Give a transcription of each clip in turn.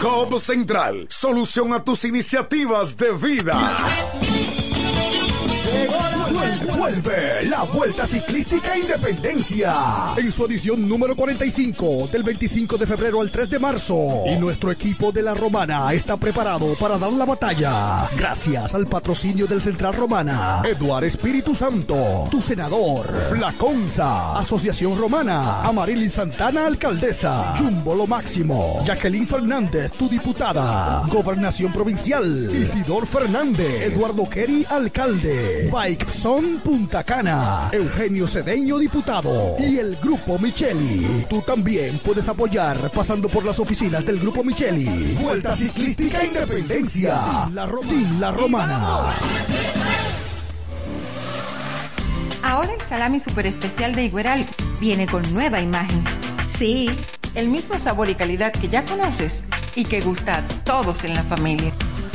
COP Central, solución a tus iniciativas de vida. Vuelve la Vuelta Ciclística Independencia. En su edición número 45 del 25 de febrero al 3 de marzo. Y nuestro equipo de la Romana está preparado para dar la batalla. Gracias al patrocinio del Central Romana, Eduard Espíritu Santo, tu senador, Flaconza, Asociación Romana, Amarili Santana, alcaldesa, Jumbo Lo Máximo, Jacqueline Fernández, tu diputada, Gobernación Provincial, Isidor Fernández, Eduardo Kerry, alcalde, Bike Son Punta Cana, Eugenio Cedeño, diputado, y el Grupo Micheli. Tú también puedes apoyar pasando por las oficinas del Grupo Micheli. Vuelta Ciclística Independencia, la, Ro- La Romana. Ahora el salami super especial de Igueral viene con nueva imagen. Sí, el mismo sabor y calidad que ya conoces y que gusta a todos en la familia.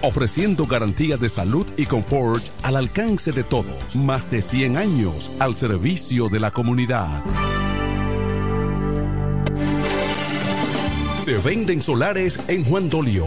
ofreciendo garantía de salud y confort al alcance de todos. Más de 100 años al servicio de la comunidad. Se venden solares en Juan Dolio,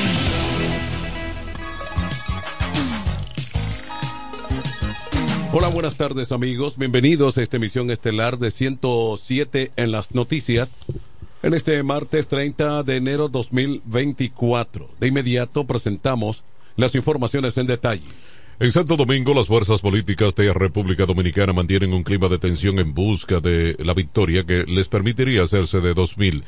Hola, buenas tardes amigos. Bienvenidos a esta emisión estelar de 107 en las noticias. En este martes 30 de enero 2024. De inmediato presentamos las informaciones en detalle. En Santo Domingo, las fuerzas políticas de República Dominicana mantienen un clima de tensión en busca de la victoria que les permitiría hacerse de 2000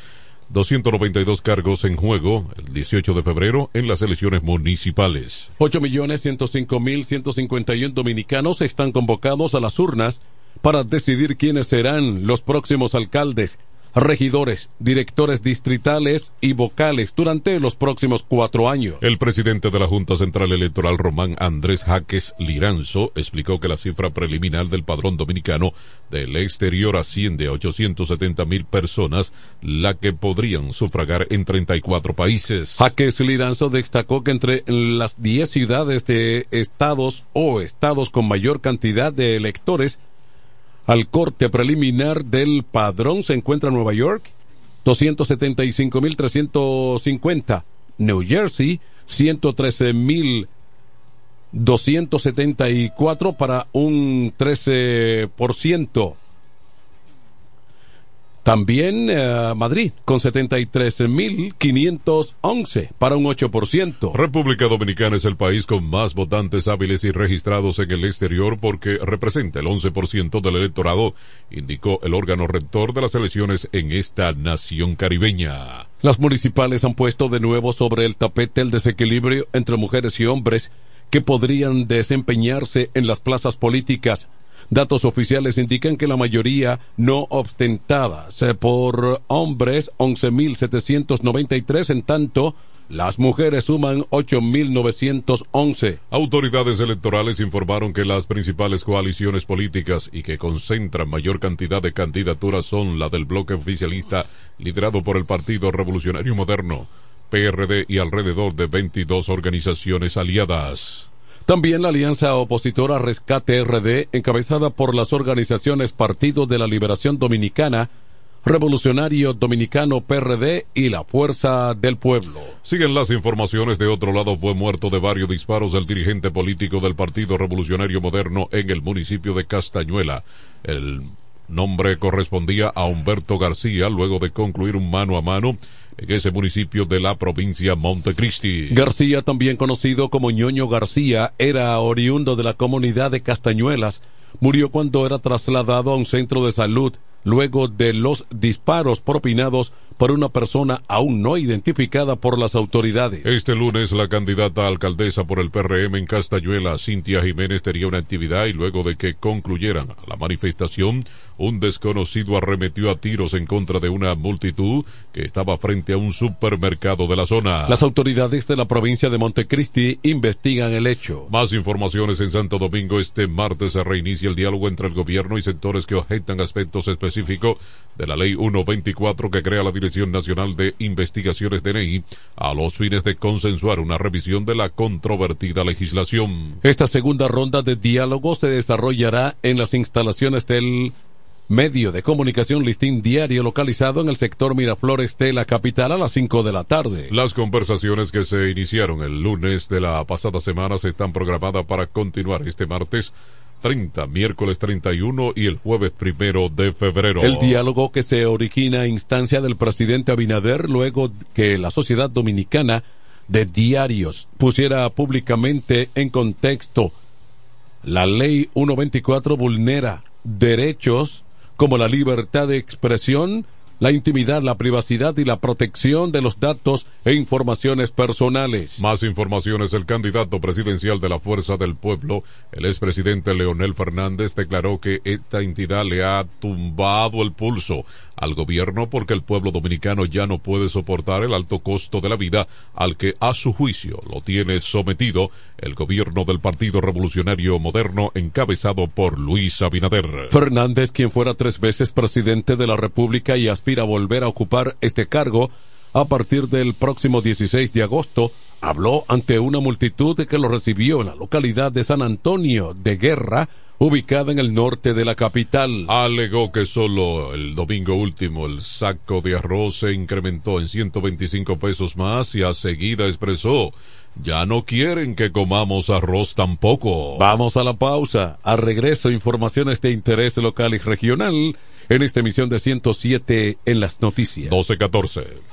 292 cargos en juego el 18 de febrero en las elecciones municipales. 8.105.151 dominicanos están convocados a las urnas para decidir quiénes serán los próximos alcaldes regidores, directores distritales y vocales durante los próximos cuatro años. El presidente de la Junta Central Electoral Román Andrés Jaques Liranzo explicó que la cifra preliminar del padrón dominicano del exterior asciende a 870 mil personas, la que podrían sufragar en 34 países. Jaques Liranzo destacó que entre las 10 ciudades de estados o estados con mayor cantidad de electores al corte preliminar del padrón se encuentra Nueva York, 275.350. New Jersey, 113.274 para un 13%. También eh, Madrid con 73.511 para un 8%. República Dominicana es el país con más votantes hábiles y registrados en el exterior porque representa el 11% del electorado, indicó el órgano rector de las elecciones en esta nación caribeña. Las municipales han puesto de nuevo sobre el tapete el desequilibrio entre mujeres y hombres que podrían desempeñarse en las plazas políticas Datos oficiales indican que la mayoría no ostentadas por hombres 11.793, en tanto Las mujeres suman 8.911. Autoridades electorales informaron que las principales coaliciones políticas y que concentran mayor cantidad de candidaturas son la del bloque oficialista liderado por el Partido Revolucionario Moderno, PRD y alrededor de 22 organizaciones aliadas. También la alianza opositora Rescate RD, encabezada por las organizaciones Partido de la Liberación Dominicana, Revolucionario Dominicano PRD y la Fuerza del Pueblo. Siguen las informaciones de otro lado. Fue muerto de varios disparos el dirigente político del Partido Revolucionario Moderno en el municipio de Castañuela. El nombre correspondía a Humberto García luego de concluir un mano a mano en ese municipio de la provincia Montecristi. García, también conocido como Ñoño García, era oriundo de la comunidad de Castañuelas. Murió cuando era trasladado a un centro de salud luego de los disparos propinados por una persona aún no identificada por las autoridades. Este lunes la candidata a alcaldesa por el PRM en Castañuela, Cintia Jiménez, tenía una actividad y luego de que concluyeran la manifestación, un desconocido arremetió a tiros en contra de una multitud que estaba frente a un supermercado de la zona. Las autoridades de la provincia de Montecristi investigan el hecho. Más informaciones en Santo Domingo. Este martes se reinicia el diálogo entre el gobierno y sectores que objetan aspectos específicos de la ley 124 que crea la Dirección Nacional de Investigaciones DNI a los fines de consensuar una revisión de la controvertida legislación. Esta segunda ronda de diálogo se desarrollará en las instalaciones del medio de comunicación listín diario localizado en el sector Miraflores de la capital a las 5 de la tarde. Las conversaciones que se iniciaron el lunes de la pasada semana se están programadas para continuar este martes 30, miércoles 31 y el jueves primero de febrero. El diálogo que se origina a instancia del presidente Abinader luego que la sociedad dominicana de diarios pusiera públicamente en contexto la ley 124 vulnera derechos como la libertad de expresión, la intimidad, la privacidad y la protección de los datos e informaciones personales. Más informaciones, el candidato presidencial de la Fuerza del Pueblo, el expresidente Leonel Fernández, declaró que esta entidad le ha tumbado el pulso al gobierno porque el pueblo dominicano ya no puede soportar el alto costo de la vida al que a su juicio lo tiene sometido el gobierno del Partido Revolucionario Moderno encabezado por Luis Abinader. Fernández, quien fuera tres veces presidente de la República y a volver a ocupar este cargo a partir del próximo 16 de agosto, habló ante una multitud que lo recibió en la localidad de San Antonio de Guerra, ubicada en el norte de la capital. Alegó que solo el domingo último el saco de arroz se incrementó en 125 pesos más y a seguida expresó ya no quieren que comamos arroz tampoco. Vamos a la pausa. A regreso, informaciones de interés local y regional en esta emisión de 107 en las noticias. 1214.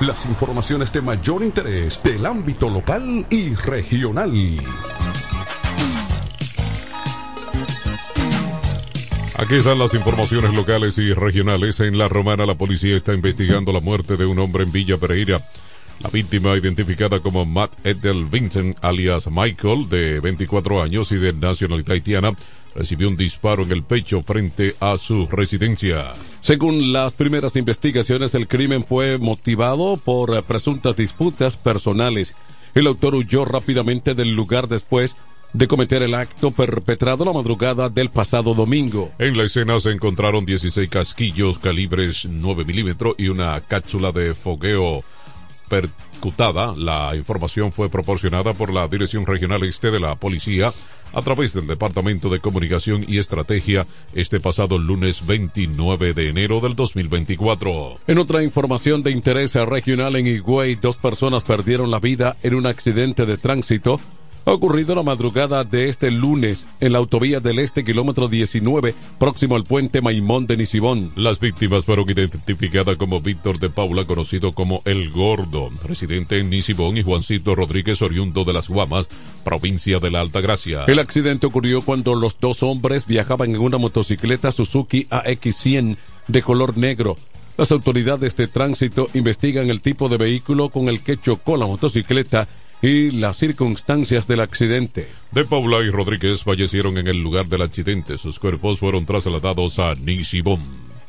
las informaciones de mayor interés del ámbito local y regional. Aquí están las informaciones locales y regionales. En La Romana, la policía está investigando la muerte de un hombre en Villa Pereira. La víctima, identificada como Matt Edel Vincent, alias Michael, de 24 años y de nacionalidad haitiana, recibió un disparo en el pecho frente a su residencia. Según las primeras investigaciones, el crimen fue motivado por presuntas disputas personales. El autor huyó rápidamente del lugar después de cometer el acto perpetrado la madrugada del pasado domingo. En la escena se encontraron 16 casquillos calibres 9 milímetros y una cápsula de fogueo percutada. La información fue proporcionada por la Dirección Regional Este de la Policía a través del Departamento de Comunicación y Estrategia este pasado lunes 29 de enero del 2024. En otra información de interés regional en Higüey, dos personas perdieron la vida en un accidente de tránsito ocurrido la madrugada de este lunes en la autovía del Este, kilómetro 19, próximo al puente Maimón de Nisibón. Las víctimas fueron identificadas como Víctor de Paula, conocido como El Gordo, residente en Nisibón, y Juancito Rodríguez, oriundo de Las Guamas, provincia de la Alta Gracia. El accidente ocurrió cuando los dos hombres viajaban en una motocicleta Suzuki AX100 de color negro. Las autoridades de tránsito investigan el tipo de vehículo con el que chocó la motocicleta y las circunstancias del accidente. De Paula y Rodríguez fallecieron en el lugar del accidente. Sus cuerpos fueron trasladados a Nisibón.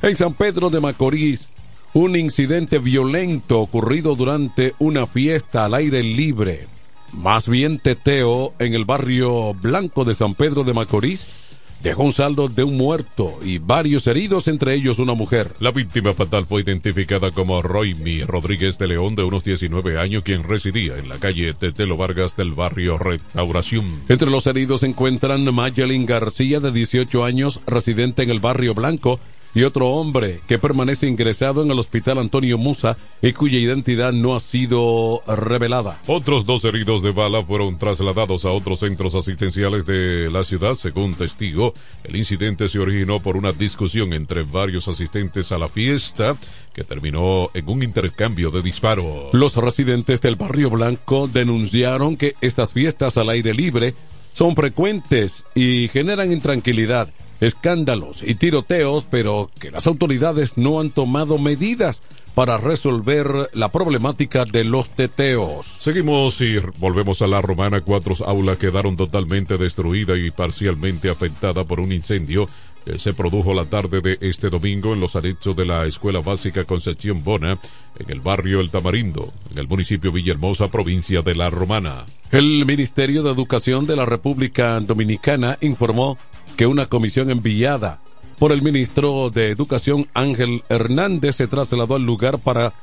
En San Pedro de Macorís, un incidente violento ocurrido durante una fiesta al aire libre. Más bien teteo en el barrio blanco de San Pedro de Macorís dejó un saldo de un muerto y varios heridos, entre ellos una mujer. La víctima fatal fue identificada como Roymi Rodríguez de León, de unos 19 años, quien residía en la calle Tetelo Vargas del barrio Restauración. Entre los heridos se encuentran Mayelin García, de 18 años, residente en el barrio Blanco, y otro hombre que permanece ingresado en el hospital Antonio Musa y cuya identidad no ha sido revelada. Otros dos heridos de bala fueron trasladados a otros centros asistenciales de la ciudad, según testigo. El incidente se originó por una discusión entre varios asistentes a la fiesta que terminó en un intercambio de disparos. Los residentes del barrio Blanco denunciaron que estas fiestas al aire libre son frecuentes y generan intranquilidad escándalos y tiroteos, pero que las autoridades no han tomado medidas para resolver la problemática de los teteos. Seguimos y volvemos a la romana. Cuatro aulas quedaron totalmente destruidas y parcialmente afectadas por un incendio que se produjo la tarde de este domingo en los anexos de la Escuela Básica Concepción Bona, en el barrio El Tamarindo, en el municipio Villahermosa, provincia de La Romana. El Ministerio de Educación de la República Dominicana informó que una comisión enviada por el ministro de Educación Ángel Hernández se trasladó al lugar para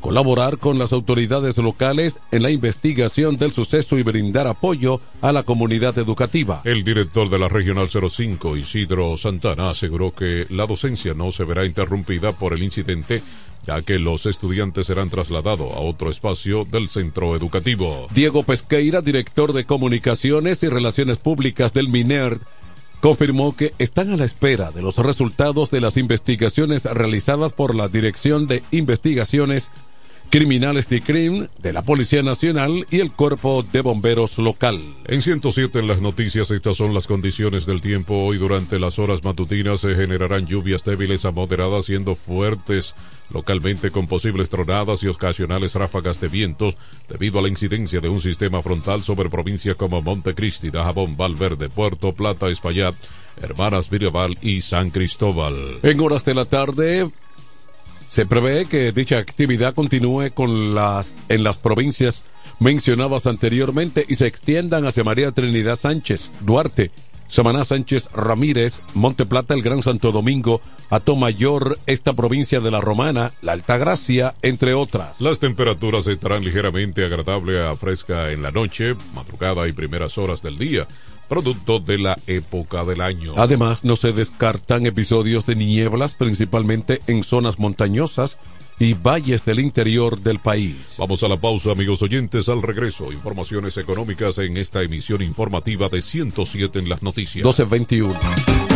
colaborar con las autoridades locales en la investigación del suceso y brindar apoyo a la comunidad educativa. El director de la Regional 05, Isidro Santana, aseguró que la docencia no se verá interrumpida por el incidente ya que los estudiantes serán trasladados a otro espacio del centro educativo. Diego Pesqueira, director de Comunicaciones y Relaciones Públicas del MINERD, confirmó que están a la espera de los resultados de las investigaciones realizadas por la Dirección de Investigaciones criminales de CRIM, de la Policía Nacional y el Cuerpo de Bomberos local. En 107 en las noticias, estas son las condiciones del tiempo. Hoy durante las horas matutinas se generarán lluvias débiles a moderadas, siendo fuertes localmente con posibles tronadas y ocasionales ráfagas de vientos debido a la incidencia de un sistema frontal sobre provincias como Montecristi, Dajabón, Valverde, Puerto Plata, Espaillat, Hermanas Mirabal y San Cristóbal. En horas de la tarde se prevé que dicha actividad continúe con las en las provincias mencionadas anteriormente y se extiendan hacia María Trinidad Sánchez, Duarte, Samaná Sánchez Ramírez, Monte Plata, el Gran Santo Domingo, Atomayor, esta provincia de la Romana, la Altagracia, entre otras. Las temperaturas estarán ligeramente agradable a fresca en la noche, madrugada y primeras horas del día, producto de la época del año. Además, no se descartan episodios de nieblas, principalmente en zonas montañosas y valles del interior del país. Vamos a la pausa, amigos oyentes. Al regreso, informaciones económicas en esta emisión informativa de 107 en las noticias. 1221.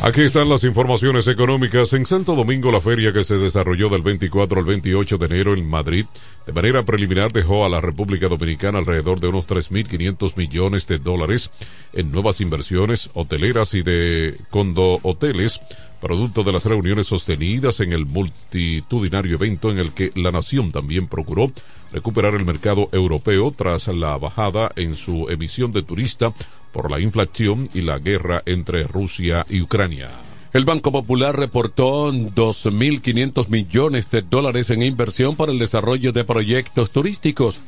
Aquí están las informaciones económicas. En Santo Domingo, la feria que se desarrolló del 24 al 28 de enero en Madrid, de manera preliminar dejó a la República Dominicana alrededor de unos 3.500 millones de dólares en nuevas inversiones hoteleras y de condo hoteles, producto de las reuniones sostenidas en el multitudinario evento en el que la nación también procuró recuperar el mercado europeo tras la bajada en su emisión de turista por la inflación y la guerra entre Rusia y Ucrania. El Banco Popular reportó 2.500 millones de dólares en inversión para el desarrollo de proyectos turísticos.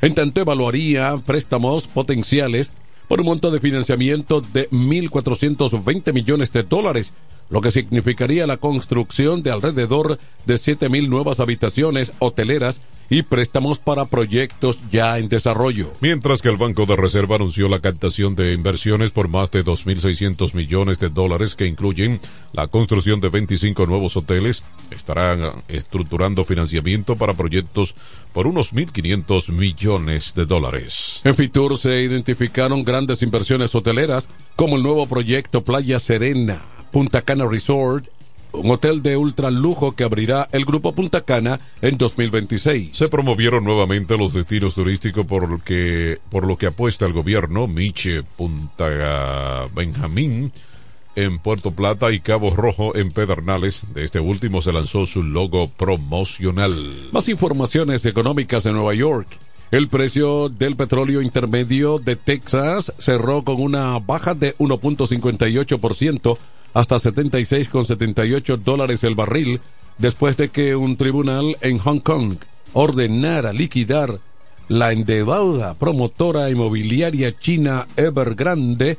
En tanto, evaluaría préstamos potenciales por un monto de financiamiento de 1.420 millones de dólares, lo que significaría la construcción de alrededor de 7.000 nuevas habitaciones hoteleras y préstamos para proyectos ya en desarrollo. Mientras que el Banco de Reserva anunció la captación de inversiones por más de 2.600 millones de dólares que incluyen la construcción de 25 nuevos hoteles, estarán estructurando financiamiento para proyectos por unos 1.500 millones de dólares. En Fitur se identificaron grandes inversiones hoteleras como el nuevo proyecto Playa Serena, Punta Cana Resort, un hotel de ultra lujo que abrirá el Grupo Punta Cana en 2026. Se promovieron nuevamente los destinos turísticos por lo que, por lo que apuesta el gobierno, Miche, Punta Benjamín, en Puerto Plata y Cabo Rojo en Pedernales. De este último se lanzó su logo promocional. Más informaciones económicas en Nueva York. El precio del petróleo intermedio de Texas cerró con una baja de 1.58% hasta 76,78 dólares el barril después de que un tribunal en Hong Kong ordenara liquidar la endeudada promotora inmobiliaria china Evergrande,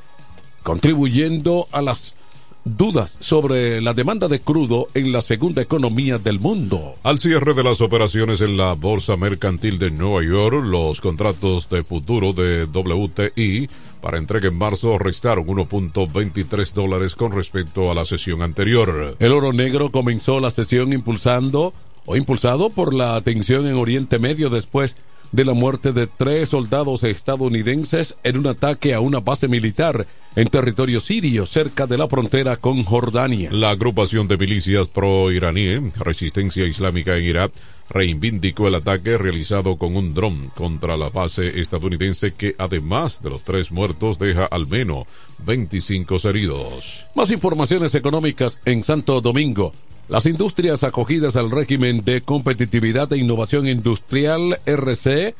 contribuyendo a las dudas sobre la demanda de crudo en la segunda economía del mundo. Al cierre de las operaciones en la Bolsa Mercantil de Nueva York, los contratos de futuro de WTI para entrega en marzo restaron 1.23 dólares con respecto a la sesión anterior. El oro negro comenzó la sesión impulsando o impulsado por la atención en Oriente Medio después de la muerte de tres soldados estadounidenses en un ataque a una base militar en territorio sirio cerca de la frontera con Jordania. La agrupación de milicias pro-iraní, Resistencia Islámica en Irak, reivindicó el ataque realizado con un dron contra la base estadounidense que además de los tres muertos deja al menos 25 heridos. Más informaciones económicas en Santo Domingo. Las industrias acogidas al régimen de competitividad e innovación industrial RC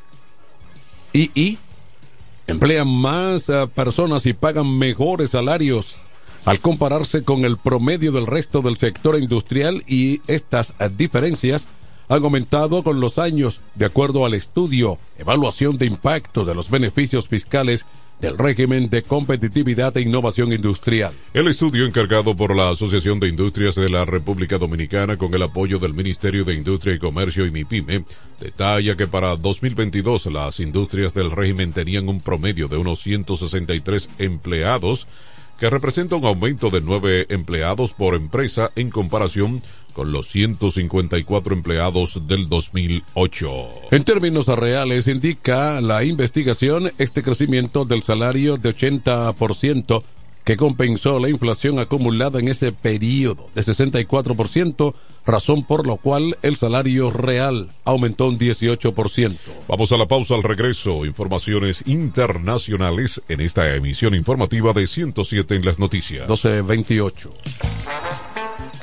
II emplean más personas y pagan mejores salarios al compararse con el promedio del resto del sector industrial y estas diferencias han aumentado con los años, de acuerdo al estudio Evaluación de Impacto de los Beneficios Fiscales del régimen de competitividad e innovación industrial. El estudio encargado por la Asociación de Industrias de la República Dominicana con el apoyo del Ministerio de Industria y Comercio y MIPYME detalla que para 2022 las industrias del régimen tenían un promedio de unos 163 empleados que representa un aumento de nueve empleados por empresa en comparación con los 154 empleados del 2008. En términos reales, indica la investigación este crecimiento del salario de 80% que compensó la inflación acumulada en ese periodo de 64%, razón por la cual el salario real aumentó un 18%. Vamos a la pausa al regreso. Informaciones internacionales en esta emisión informativa de 107 en las noticias. 1228.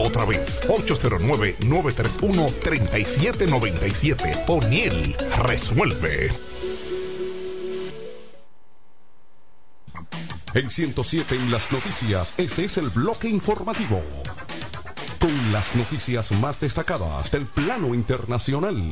otra vez. 809-931-3797. O'Neill resuelve. En 107 en las noticias, este es el bloque informativo. Con las noticias más destacadas del plano internacional.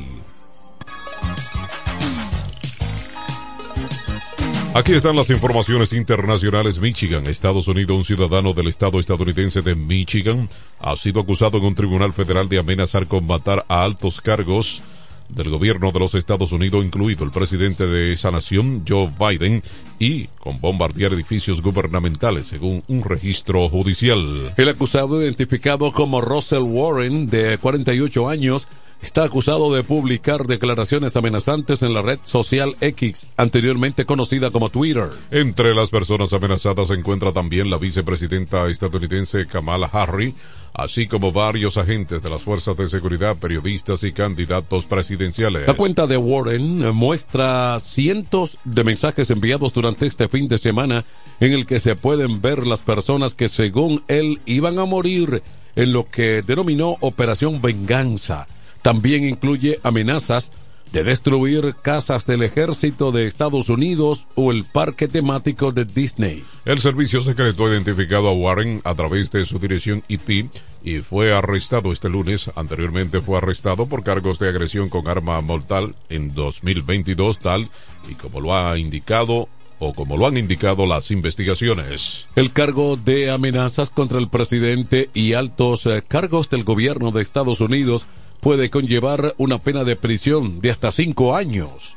Aquí están las informaciones internacionales. Michigan, Estados Unidos, un ciudadano del estado estadounidense de Michigan ha sido acusado en un tribunal federal de amenazar con matar a altos cargos del gobierno de los Estados Unidos, incluido el presidente de esa nación, Joe Biden, y con bombardear edificios gubernamentales, según un registro judicial. El acusado, identificado como Russell Warren, de 48 años, está acusado de publicar declaraciones amenazantes en la red social X, anteriormente conocida como Twitter. Entre las personas amenazadas se encuentra también la vicepresidenta estadounidense Kamala Harris, así como varios agentes de las fuerzas de seguridad, periodistas y candidatos presidenciales. La cuenta de Warren muestra cientos de mensajes enviados durante este fin de semana en el que se pueden ver las personas que según él iban a morir en lo que denominó Operación Venganza. También incluye amenazas de destruir casas del ejército de Estados Unidos o el parque temático de Disney. El servicio secreto ha identificado a Warren a través de su dirección IP y fue arrestado este lunes. Anteriormente fue arrestado por cargos de agresión con arma mortal en 2022 tal y como lo ha indicado o como lo han indicado las investigaciones. El cargo de amenazas contra el presidente y altos eh, cargos del gobierno de Estados Unidos puede conllevar una pena de prisión de hasta cinco años.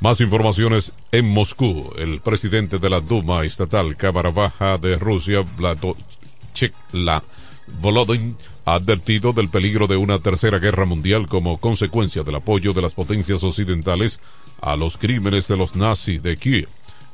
Más informaciones en Moscú. El presidente de la Duma Estatal, Cámara Baja de Rusia, Vladochek Volodin, ha advertido del peligro de una tercera guerra mundial como consecuencia del apoyo de las potencias occidentales a los crímenes de los nazis de Kiev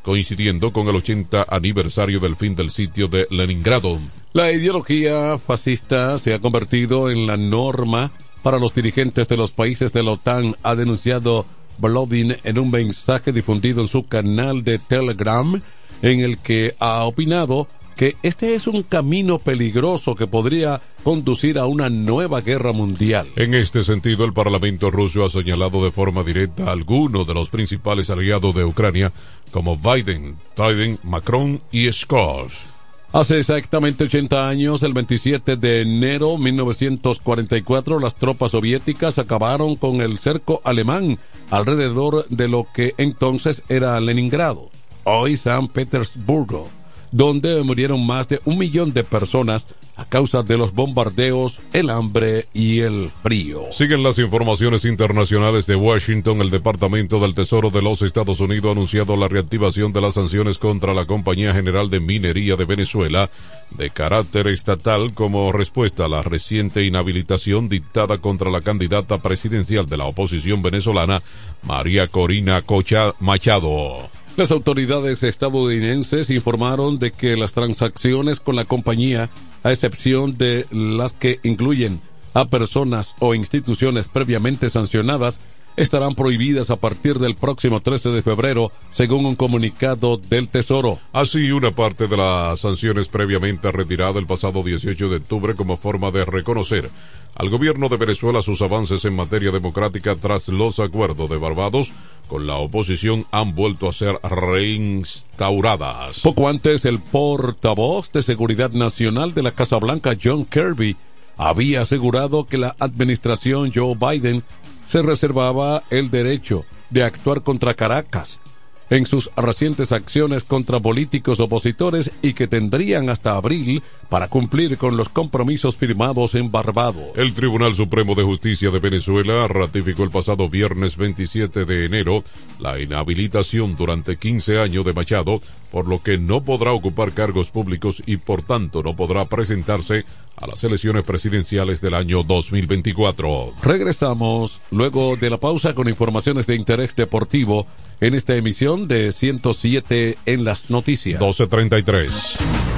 coincidiendo con el 80 aniversario del fin del sitio de Leningrado. La ideología fascista se ha convertido en la norma para los dirigentes de los países de la OTAN, ha denunciado Blodin en un mensaje difundido en su canal de Telegram, en el que ha opinado que este es un camino peligroso que podría conducir a una nueva guerra mundial. En este sentido, el Parlamento ruso ha señalado de forma directa a algunos de los principales aliados de Ucrania, como Biden, Biden, Macron y Scholz. Hace exactamente 80 años, el 27 de enero de 1944, las tropas soviéticas acabaron con el cerco alemán alrededor de lo que entonces era Leningrado, hoy San Petersburgo donde murieron más de un millón de personas a causa de los bombardeos, el hambre y el frío. Siguen las informaciones internacionales de Washington. El Departamento del Tesoro de los Estados Unidos ha anunciado la reactivación de las sanciones contra la Compañía General de Minería de Venezuela de carácter estatal como respuesta a la reciente inhabilitación dictada contra la candidata presidencial de la oposición venezolana, María Corina Cocha Machado. Las autoridades estadounidenses informaron de que las transacciones con la compañía, a excepción de las que incluyen a personas o instituciones previamente sancionadas, estarán prohibidas a partir del próximo 13 de febrero, según un comunicado del Tesoro. Así, una parte de las sanciones previamente retirada el pasado 18 de octubre como forma de reconocer al gobierno de Venezuela sus avances en materia democrática tras los acuerdos de Barbados con la oposición han vuelto a ser reinstauradas. Poco antes, el portavoz de Seguridad Nacional de la Casa Blanca, John Kirby, había asegurado que la administración Joe Biden se reservaba el derecho de actuar contra Caracas en sus recientes acciones contra políticos opositores y que tendrían hasta abril para cumplir con los compromisos firmados en Barbados. El Tribunal Supremo de Justicia de Venezuela ratificó el pasado viernes 27 de enero la inhabilitación durante 15 años de Machado, por lo que no podrá ocupar cargos públicos y por tanto no podrá presentarse a las elecciones presidenciales del año 2024. Regresamos luego de la pausa con informaciones de interés deportivo en esta emisión de 107 en las noticias. 1233.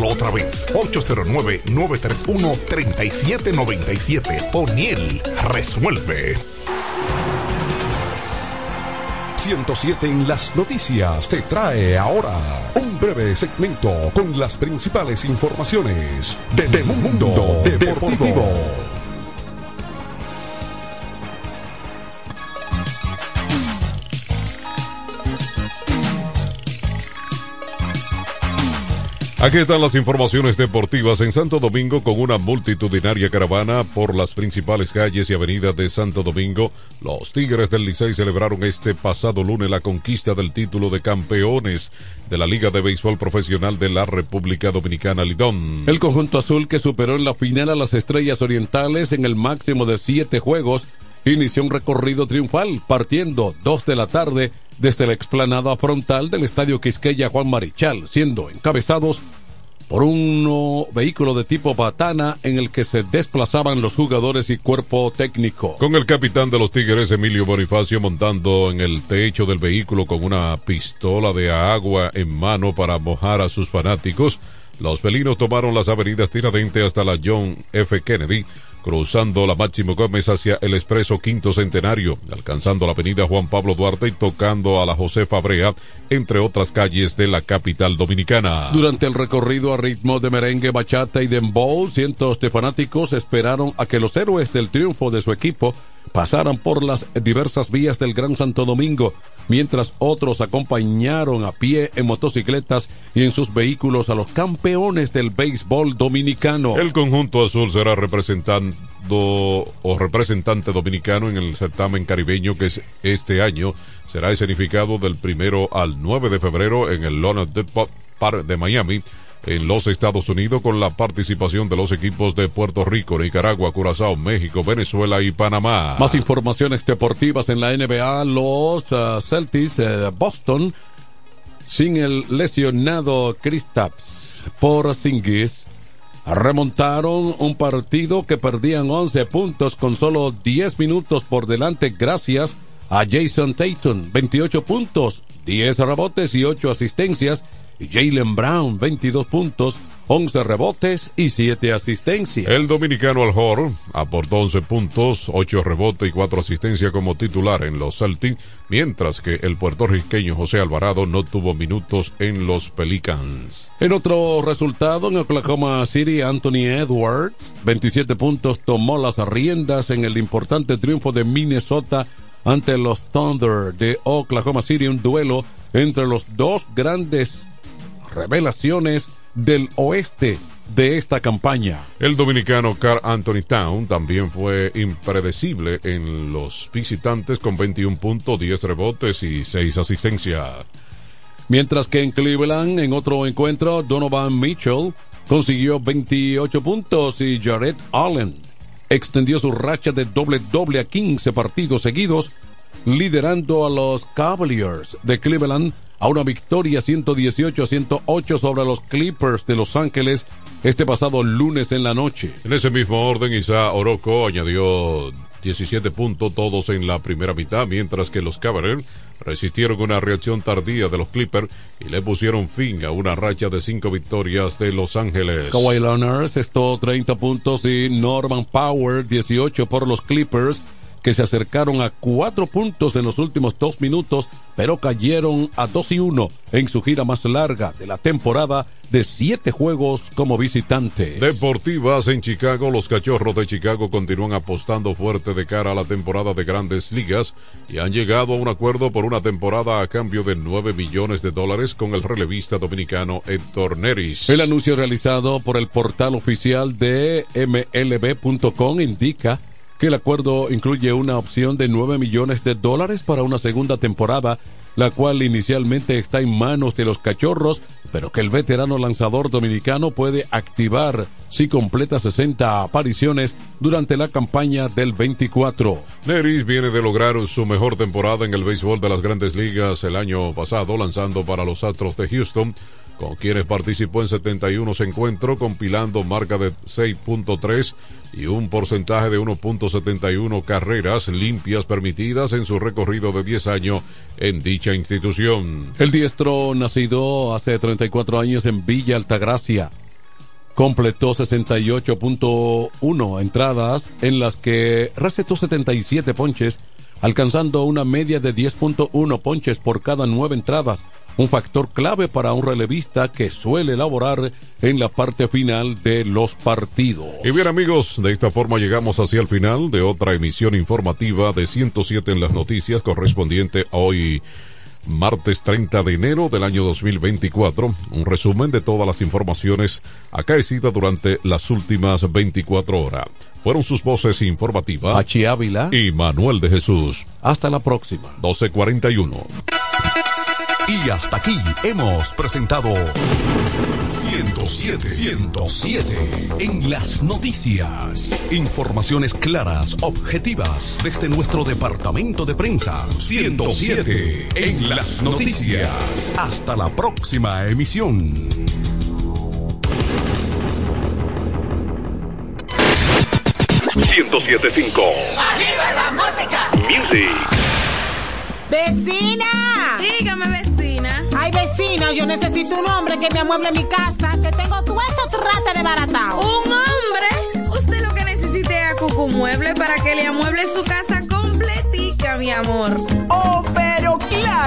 otra vez. 809-931-3797. O'Neill resuelve. 107 en las noticias te trae ahora un breve segmento con las principales informaciones del mundo deportivo. Aquí están las informaciones deportivas en Santo Domingo con una multitudinaria caravana por las principales calles y avenidas de Santo Domingo. Los Tigres del Licey celebraron este pasado lunes la conquista del título de campeones de la Liga de Béisbol Profesional de la República Dominicana Lidón. El conjunto azul que superó en la final a las Estrellas Orientales en el máximo de siete juegos inició un recorrido triunfal partiendo dos de la tarde desde la explanada frontal del Estadio Quisqueya Juan Marichal, siendo encabezados por un vehículo de tipo Batana en el que se desplazaban los jugadores y cuerpo técnico. Con el capitán de los Tigres, Emilio Bonifacio, montando en el techo del vehículo con una pistola de agua en mano para mojar a sus fanáticos, los felinos tomaron las avenidas Tiradentes hasta la John F. Kennedy, cruzando la Máximo Gómez hacia el Expreso Quinto Centenario, alcanzando la avenida Juan Pablo Duarte y tocando a la José Fabrea, entre otras calles de la capital dominicana. Durante el recorrido a ritmo de merengue, bachata y dembow, cientos de fanáticos esperaron a que los héroes del triunfo de su equipo pasaran por las diversas vías del Gran Santo Domingo, mientras otros acompañaron a pie en motocicletas y en sus vehículos a los campeones del béisbol dominicano. El conjunto azul será representando o representante dominicano en el certamen caribeño que es este año será escenificado del primero al 9 de febrero en el Leonard Park de Miami en los Estados Unidos con la participación de los equipos de Puerto Rico, Nicaragua, Curazao, México, Venezuela y Panamá. Más informaciones deportivas en la NBA, los uh, Celtics uh, Boston sin el lesionado Kristaps por Singis remontaron un partido que perdían 11 puntos con solo 10 minutos por delante gracias a Jason Tatum, 28 puntos, 10 rebotes y 8 asistencias Jalen Brown, 22 puntos, 11 rebotes y 7 asistencias. El dominicano Al Hor aportó 11 puntos, 8 rebotes y 4 asistencias como titular en los Celtics, mientras que el puertorriqueño José Alvarado no tuvo minutos en los Pelicans. En otro resultado, en Oklahoma City, Anthony Edwards, 27 puntos, tomó las riendas en el importante triunfo de Minnesota ante los Thunder de Oklahoma City, un duelo entre los dos grandes revelaciones del oeste de esta campaña. El dominicano Carl Anthony Town también fue impredecible en los visitantes con 21 puntos, 10 rebotes y 6 asistencias. Mientras que en Cleveland, en otro encuentro, Donovan Mitchell consiguió 28 puntos y Jared Allen extendió su racha de doble doble a 15 partidos seguidos, liderando a los Cavaliers de Cleveland a una victoria 118 a 108 sobre los Clippers de Los Ángeles este pasado lunes en la noche. En ese mismo orden, Isa Oroco añadió 17 puntos todos en la primera mitad, mientras que los Cavaliers resistieron una reacción tardía de los Clippers y le pusieron fin a una racha de cinco victorias de Los Ángeles. Kawhi Leonard estuvo 30 puntos y Norman Power 18 por los Clippers que se acercaron a cuatro puntos en los últimos dos minutos, pero cayeron a dos y uno en su gira más larga de la temporada de siete juegos como visitantes. Deportivas en Chicago, los cachorros de Chicago continúan apostando fuerte de cara a la temporada de grandes ligas y han llegado a un acuerdo por una temporada a cambio de 9 millones de dólares con el relevista dominicano Héctor Neris. El anuncio realizado por el portal oficial de MLB.com indica que el acuerdo incluye una opción de 9 millones de dólares para una segunda temporada, la cual inicialmente está en manos de los cachorros, pero que el veterano lanzador dominicano puede activar si completa 60 apariciones durante la campaña del 24. Neris viene de lograr su mejor temporada en el béisbol de las grandes ligas el año pasado, lanzando para los Astros de Houston con quienes participó en 71 encuentros, compilando marca de 6.3 y un porcentaje de 1.71 carreras limpias permitidas en su recorrido de 10 años en dicha institución. El diestro, nacido hace 34 años en Villa Altagracia, completó 68.1 entradas en las que recetó 77 ponches, alcanzando una media de 10.1 ponches por cada nueve entradas un factor clave para un relevista que suele elaborar en la parte final de los partidos. Y bien amigos, de esta forma llegamos hacia el final de otra emisión informativa de 107 en las noticias correspondiente a hoy martes 30 de enero del año 2024. Un resumen de todas las informaciones acaecidas durante las últimas 24 horas. Fueron sus voces informativas. H. Ávila y Manuel de Jesús. Hasta la próxima. 1241. Y hasta aquí hemos presentado 107, 107 en las noticias. Informaciones claras, objetivas desde nuestro departamento de prensa. 107 en las noticias. Hasta la próxima emisión. ¡107.5! ¡Arriba la música! Music. ¡Vecina! Dígame, vecina. Ay, vecina, yo necesito un hombre que me amueble mi casa, que tengo todo eso trata de baratao. ¿Un hombre? Usted lo que necesite es a Cucu Mueble para que le amueble su casa completica, mi amor. Oh,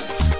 Necesitas.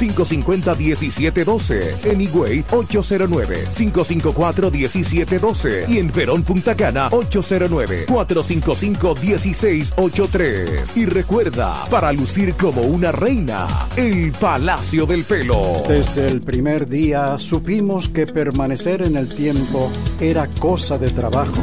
550-1712. En Higüey, 809-554-1712. Y en Verón Punta Cana, 809-455-1683. Y recuerda, para lucir como una reina, el Palacio del Pelo. Desde el primer día supimos que permanecer en el tiempo era cosa de trabajo.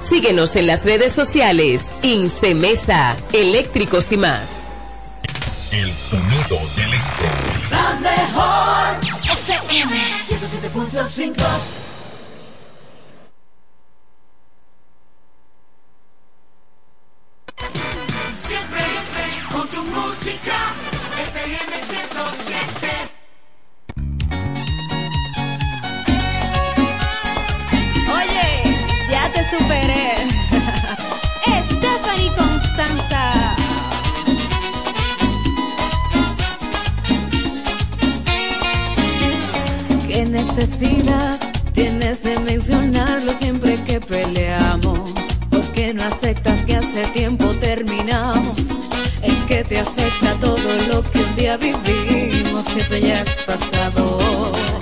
Síguenos en las redes sociales. Incemesa, eléctricos y más. El sonido del este. La mejor FM 107.5 Siempre con tu música, FM 107. Superé. Stephanie Constanza. ¿Qué necesidad tienes de mencionarlo siempre que peleamos? ¿Por qué no aceptas que hace tiempo terminamos? Es que te afecta todo lo que un día vivimos, eso ya es pasado.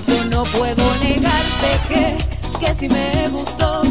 Yo no puedo negarte que, que si me gustó,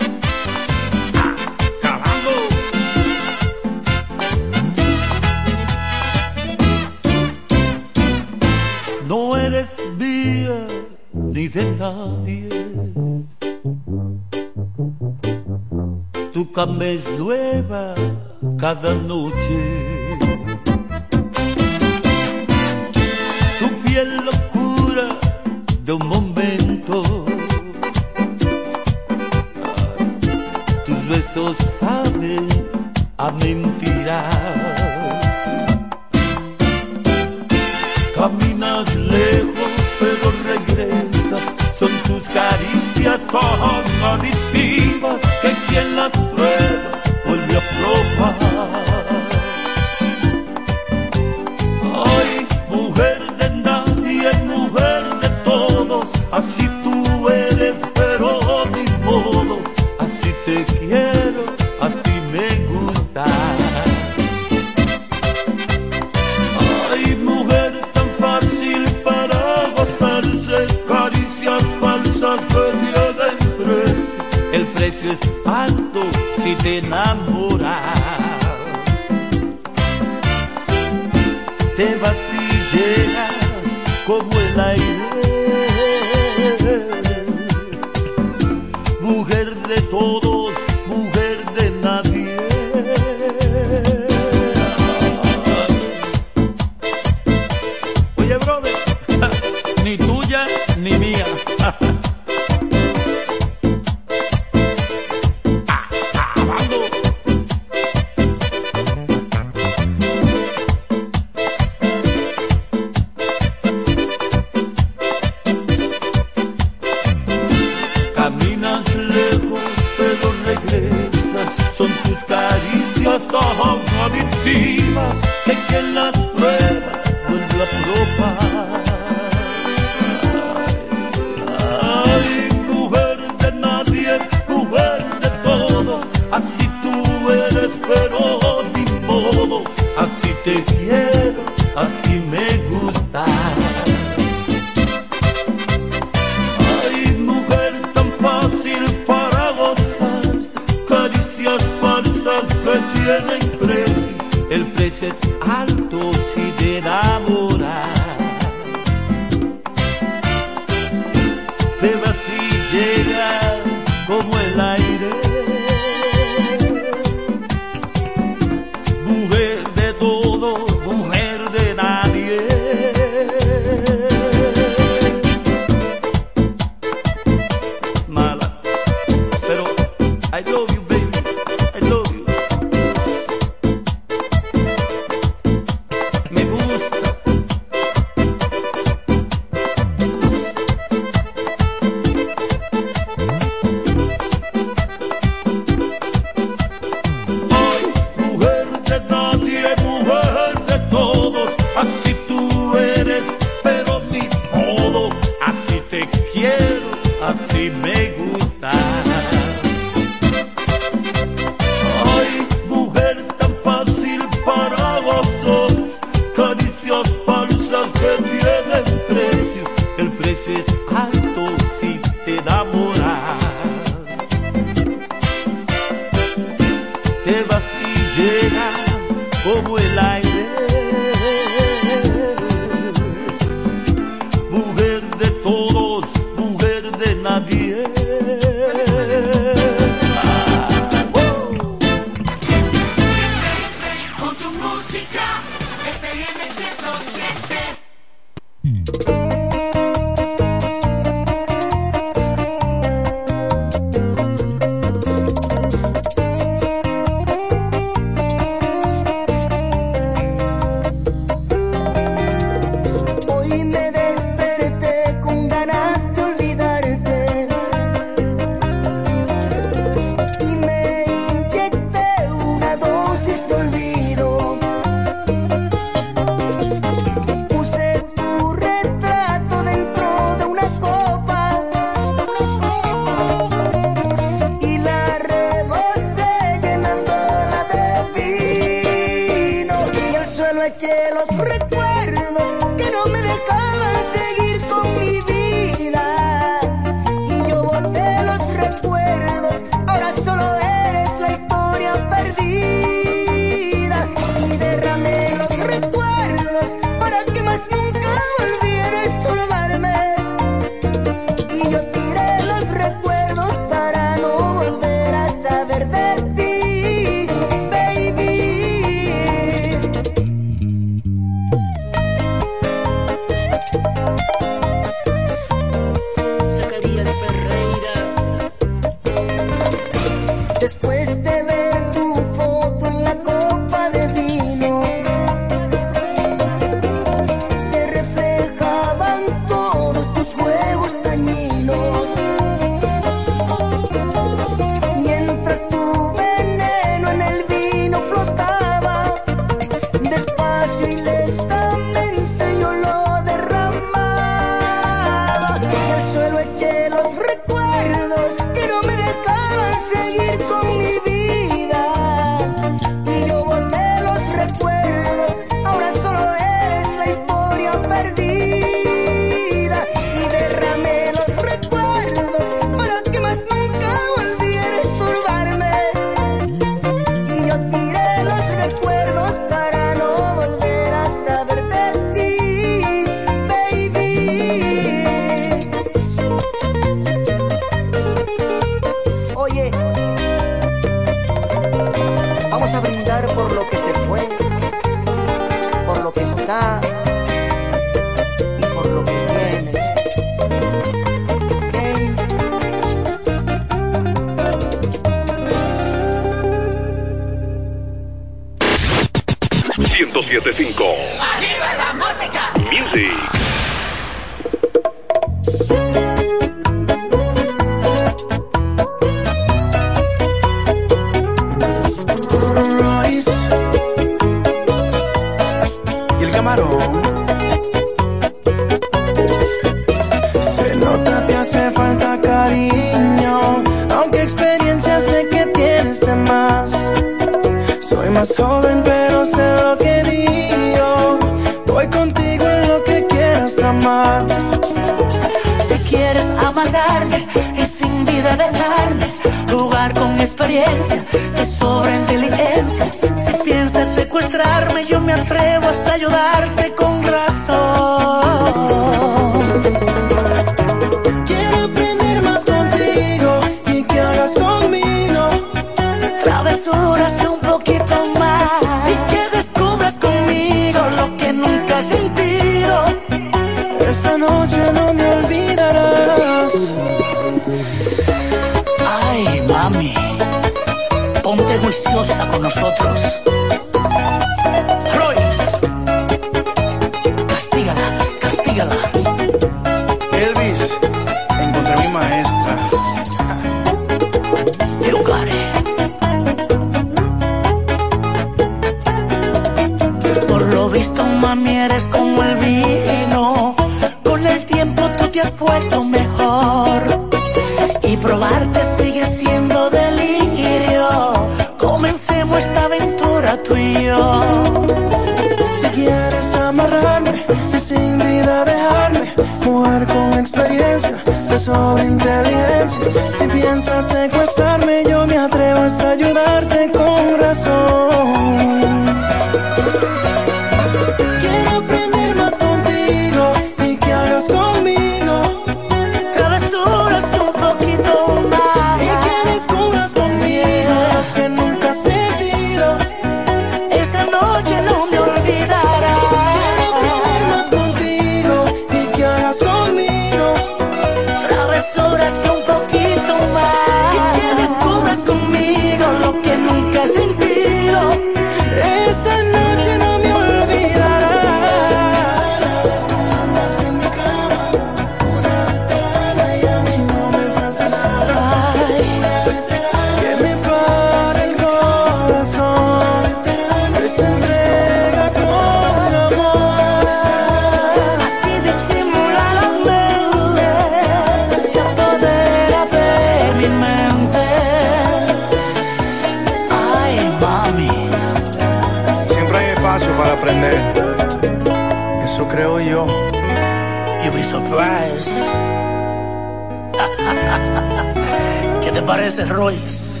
te parece, Royce?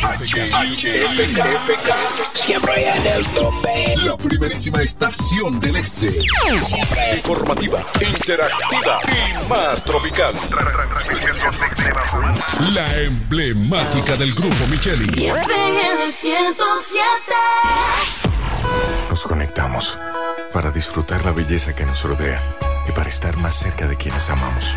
HFK, siempre en el tope. La primerísima estación del este. Siempre informativa, interactiva y más tropical. La emblemática del grupo Micheli. Nos conectamos para disfrutar la belleza que nos rodea y para estar más cerca de quienes amamos.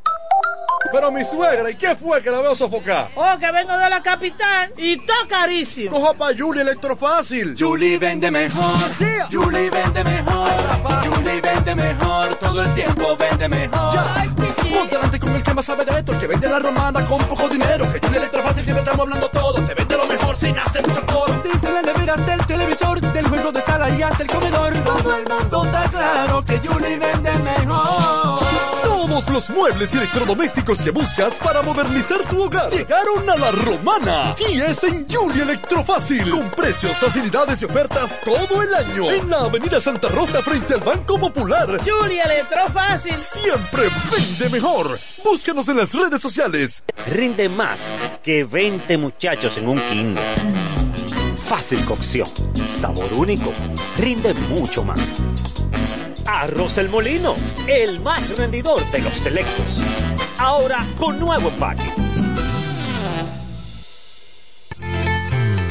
Pero mi suegra, ¿y qué fue que la veo sofocar? Oh, que vengo de la capital y todo carísimo. Coja pa' Julie Electrofácil. Julie vende mejor. Julie vende mejor. Julie vende mejor. Todo el tiempo vende mejor. Ponte delante con el que más sabe de esto, el que vende la romana con poco dinero. Que Julie Electrofácil siempre estamos hablando todo. Te vende lo mejor sin hacer mucho coro. Desde la nevera hasta el televisor, del juego de sala y hasta el comedor. Todo el mundo está claro que Julie vende mejor. Todos los muebles y electrodomésticos que buscas para modernizar tu hogar llegaron a la romana. Y es en Julie Electrofácil. Con precios, facilidades y ofertas todo el año. En la Avenida Santa Rosa frente al Banco Popular. Julia Electrofácil. Siempre vende mejor. Búscanos en las redes sociales. Rinde más que 20 muchachos en un kinder. Fácil cocción, sabor único, rinde mucho más. Arroz El Molino, el más rendidor de los selectos. Ahora con nuevo empaque.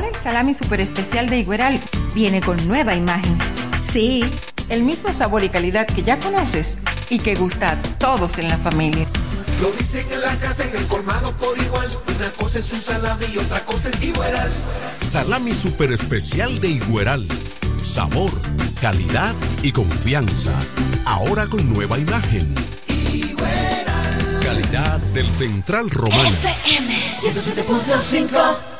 Ahora el salami super especial de Igueral viene con nueva imagen. Sí, el mismo sabor y calidad que ya conoces y que gusta a todos en la familia. Lo dicen en la casa, en el colmado por igual. Una cosa es un salami y otra cosa es Igueral. Salami super especial de Igueral. Sabor, calidad y confianza. Ahora con nueva imagen. Calidad del Central Romano. FM 107.5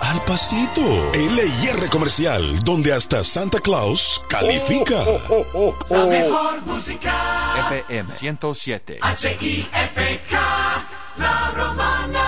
al pasito. LIR Comercial, donde hasta Santa Claus califica. La mejor música. FM 107. H-I-F-K. La Romana.